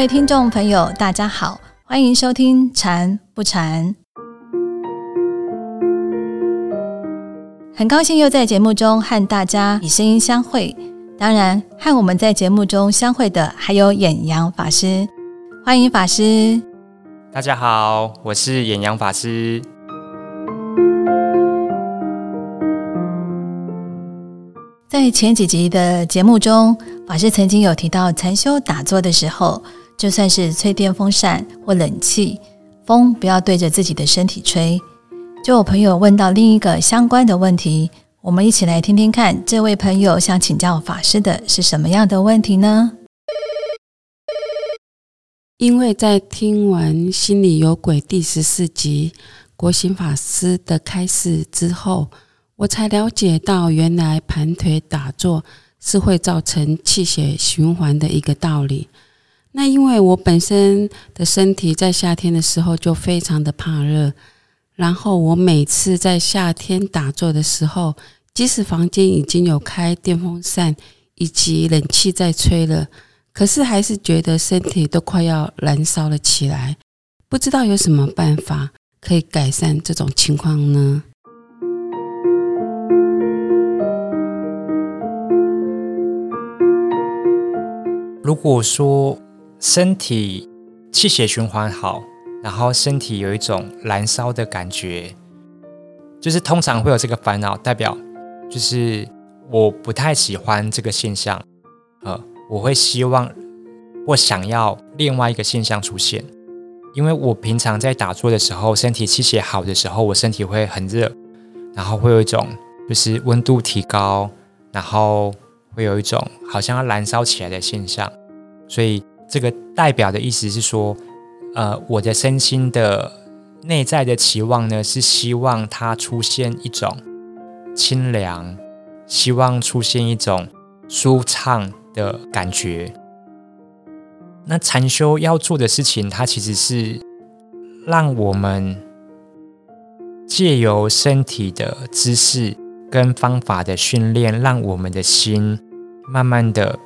位听众朋友，大家好，欢迎收听《禅不禅》。很高兴又在节目中和大家以声音相会。当然，和我们在节目中相会的还有演阳法师，欢迎法师。大家好，我是演阳法师。在前几集的节目中，法师曾经有提到，禅修打坐的时候，就算是吹电风扇或冷气，风不要对着自己的身体吹。就有朋友问到另一个相关的问题，我们一起来听听看，这位朋友想请教法师的是什么样的问题呢？因为在听完《心里有鬼》第十四集国行法师的开示之后，我才了解到，原来盘腿打坐是会造成气血循环的一个道理。那因为我本身的身体在夏天的时候就非常的怕热。然后我每次在夏天打坐的时候，即使房间已经有开电风扇以及冷气在吹了，可是还是觉得身体都快要燃烧了起来。不知道有什么办法可以改善这种情况呢？如果说身体气血循环好。然后身体有一种燃烧的感觉，就是通常会有这个烦恼，代表就是我不太喜欢这个现象，呃，我会希望或想要另外一个现象出现，因为我平常在打坐的时候，身体气血好的时候，我身体会很热，然后会有一种就是温度提高，然后会有一种好像要燃烧起来的现象，所以这个代表的意思是说。呃，我的身心的内在的期望呢，是希望它出现一种清凉，希望出现一种舒畅的感觉。那禅修要做的事情，它其实是让我们借由身体的姿势跟方法的训练，让我们的心慢慢的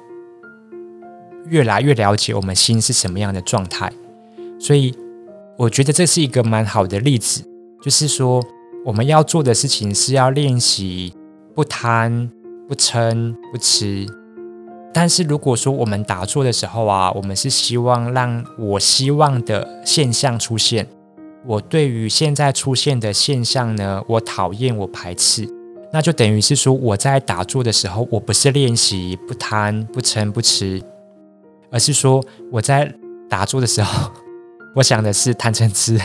越来越了解我们心是什么样的状态。所以，我觉得这是一个蛮好的例子，就是说，我们要做的事情是要练习不贪、不嗔、不吃。但是，如果说我们打坐的时候啊，我们是希望让我希望的现象出现，我对于现在出现的现象呢，我讨厌、我排斥，那就等于是说，我在打坐的时候，我不是练习不贪、不嗔、不吃，而是说我在打坐的时候。我想的是贪嗔痴，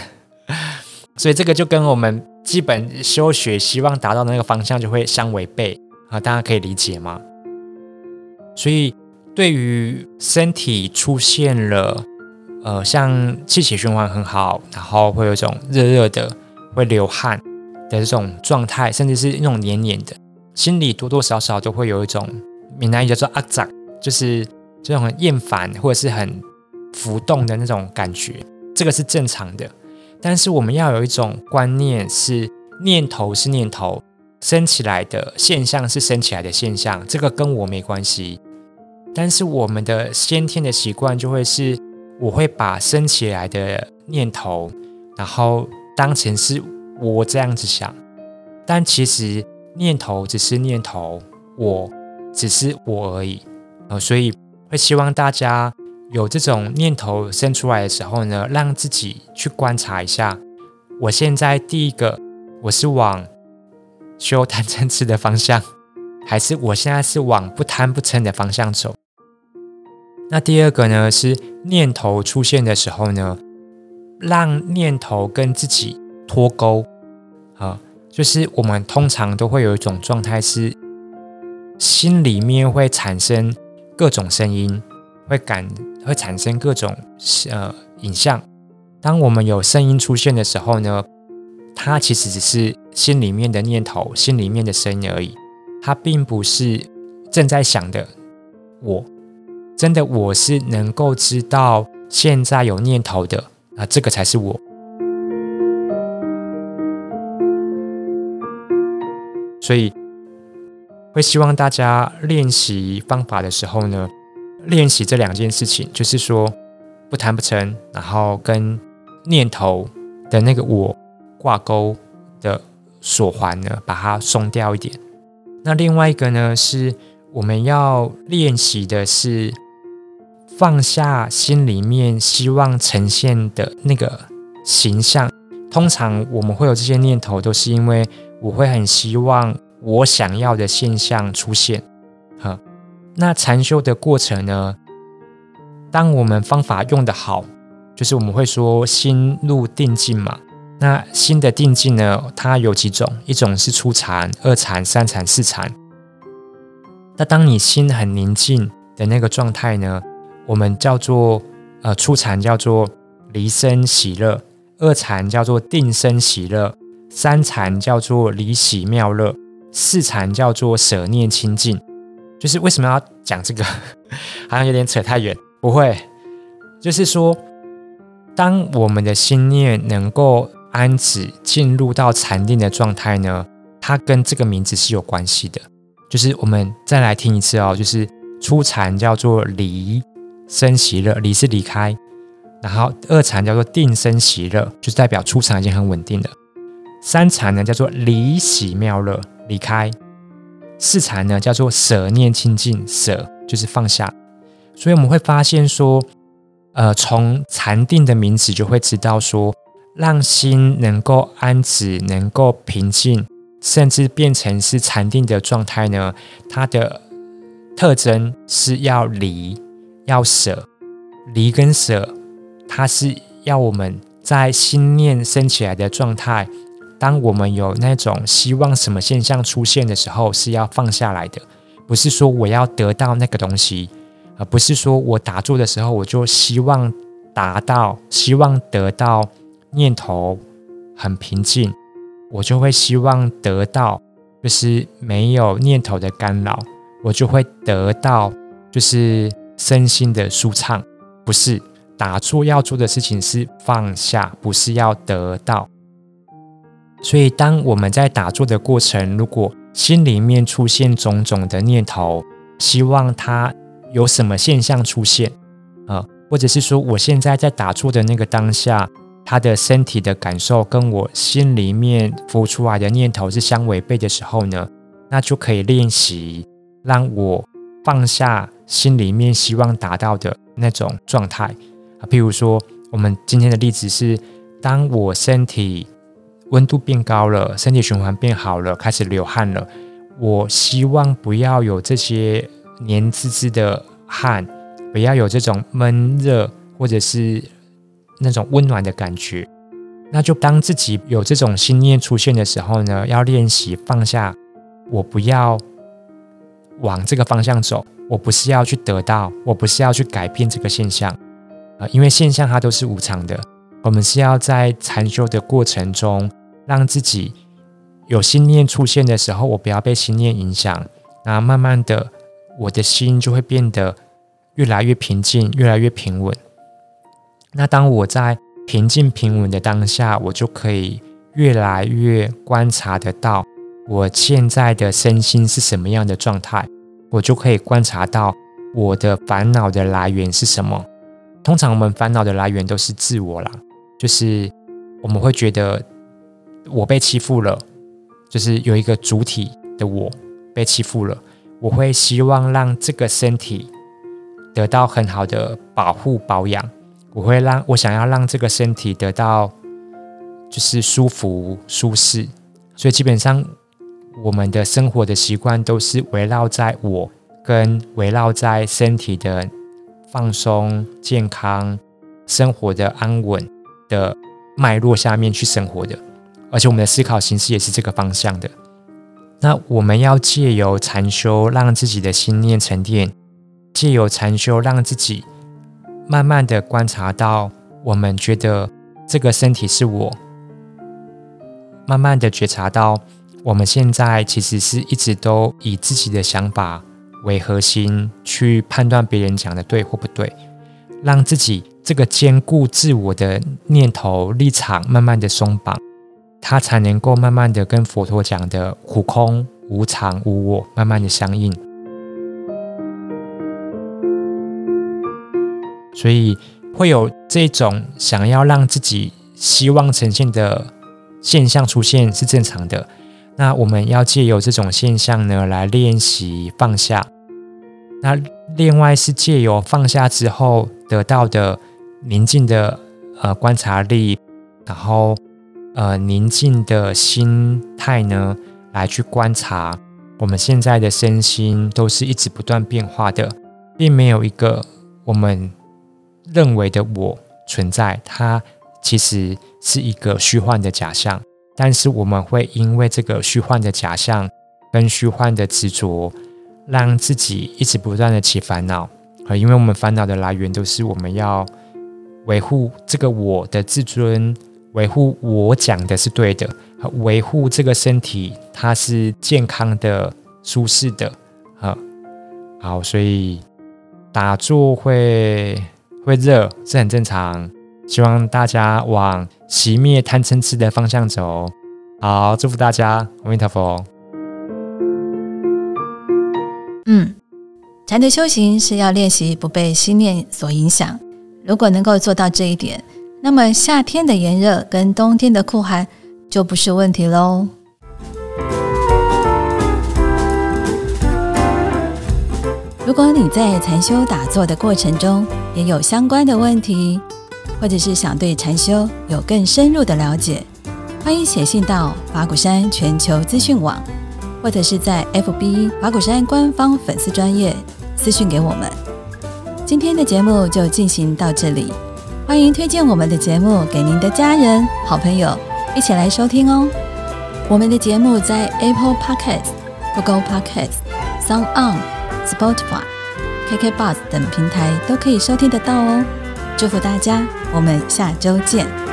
所以这个就跟我们基本修学希望达到的那个方向就会相违背啊，大家可以理解吗？所以对于身体出现了呃，像气血循环很好，然后会有一种热热的、会流汗的这种状态，甚至是那种黏黏的，心里多多少少都会有一种闽南语叫做阿杂，就是这种厌烦或者是很浮动的那种感觉。这个是正常的，但是我们要有一种观念，是念头是念头升起来的现象是升起来的现象，这个跟我没关系。但是我们的先天的习惯就会是，我会把升起来的念头，然后当成是我这样子想，但其实念头只是念头，我只是我而已。呃，所以会希望大家。有这种念头生出来的时候呢，让自己去观察一下，我现在第一个我是往修贪嗔痴的方向，还是我现在是往不贪不嗔的方向走？那第二个呢，是念头出现的时候呢，让念头跟自己脱钩啊，就是我们通常都会有一种状态是，心里面会产生各种声音，会感。会产生各种呃影像。当我们有声音出现的时候呢，它其实只是心里面的念头、心里面的声音而已。它并不是正在想的我。真的，我是能够知道现在有念头的啊，这个才是我。所以，会希望大家练习方法的时候呢。练习这两件事情，就是说，不谈不成，然后跟念头的那个我挂钩的锁环呢，把它松掉一点。那另外一个呢，是我们要练习的是放下心里面希望呈现的那个形象。通常我们会有这些念头，都是因为我会很希望我想要的现象出现。哈，那禅修的过程呢？当我们方法用的好，就是我们会说心入定境嘛。那心的定境呢，它有几种？一种是初禅、二禅、三禅、四禅。那当你心很宁静的那个状态呢，我们叫做呃初禅叫做离生喜乐，二禅叫做定生喜乐，三禅叫做离喜妙乐，四禅叫做舍念清净。就是为什么要讲这个？好像有点扯太远。不会，就是说，当我们的心念能够安止进入到禅定的状态呢，它跟这个名字是有关系的。就是我们再来听一次哦，就是初禅叫做离生喜乐，离是离开；然后二禅叫做定生喜乐，就是代表初禅已经很稳定了；三禅呢叫做离喜妙乐，离开；四禅呢叫做舍念清净，舍就是放下。所以我们会发现说，呃，从禅定的名词就会知道说，让心能够安止、能够平静，甚至变成是禅定的状态呢。它的特征是要离、要舍。离跟舍，它是要我们在心念升起来的状态。当我们有那种希望什么现象出现的时候，是要放下来的，不是说我要得到那个东西。而不是说我打坐的时候，我就希望达到、希望得到念头很平静，我就会希望得到就是没有念头的干扰，我就会得到就是身心的舒畅。不是打坐要做的事情是放下，不是要得到。所以，当我们在打坐的过程，如果心里面出现种种的念头，希望它。有什么现象出现啊？或者是说，我现在在打坐的那个当下，他的身体的感受跟我心里面浮出来的念头是相违背的时候呢？那就可以练习让我放下心里面希望达到的那种状态啊。譬如说，我们今天的例子是，当我身体温度变高了，身体循环变好了，开始流汗了，我希望不要有这些。黏滋滋的汗，不要有这种闷热或者是那种温暖的感觉。那就当自己有这种心念出现的时候呢，要练习放下。我不要往这个方向走，我不是要去得到，我不是要去改变这个现象啊，因为现象它都是无常的。我们是要在禅修的过程中，让自己有心念出现的时候，我不要被心念影响，那慢慢的。我的心就会变得越来越平静，越来越平稳。那当我在平静平稳的当下，我就可以越来越观察得到我现在的身心是什么样的状态，我就可以观察到我的烦恼的来源是什么。通常我们烦恼的来源都是自我啦，就是我们会觉得我被欺负了，就是有一个主体的我被欺负了。我会希望让这个身体得到很好的保护保养。我会让我想要让这个身体得到就是舒服舒适，所以基本上我们的生活的习惯都是围绕在我跟围绕在身体的放松、健康、生活的安稳的脉络下面去生活的，而且我们的思考形式也是这个方向的。那我们要借由禅修，让自己的心念沉淀；借由禅修，让自己慢慢的观察到，我们觉得这个身体是我；慢慢的觉察到，我们现在其实是一直都以自己的想法为核心去判断别人讲的对或不对，让自己这个兼顾自我的念头立场慢慢的松绑。他才能够慢慢的跟佛陀讲的苦空无常无我慢慢的相应，所以会有这种想要让自己希望呈现的现象出现是正常的。那我们要借由这种现象呢，来练习放下。那另外是借由放下之后得到的宁静的呃观察力，然后呃宁静的心态呢，来去观察我们现在的身心都是一直不断变化的，并没有一个我们认为的我存在，它其实是一个虚幻的假象。但是我们会因为这个虚幻的假象跟虚幻的执着，让自己一直不断的起烦恼，而，因为我们烦恼的来源都是我们要维护这个我的自尊，维护我讲的是对的，维护这个身体它是健康的、舒适的，啊，好，所以打坐会会热是很正常。希望大家往熄灭贪嗔痴的方向走。好，祝福大家，阿弥陀佛。嗯，禅的修行是要练习不被心念所影响。如果能够做到这一点，那么夏天的炎热跟冬天的酷寒就不是问题喽。如果你在禅修打坐的过程中也有相关的问题，或者是想对禅修有更深入的了解，欢迎写信到法鼓山全球资讯网，或者是在 FB 法鼓山官方粉丝专业私讯给我们。今天的节目就进行到这里，欢迎推荐我们的节目给您的家人、好朋友一起来收听哦。我们的节目在 Apple Podcast、Google Podcast、Sound On、Spotify、KK Bus 等平台都可以收听得到哦。祝福大家！我们下周见。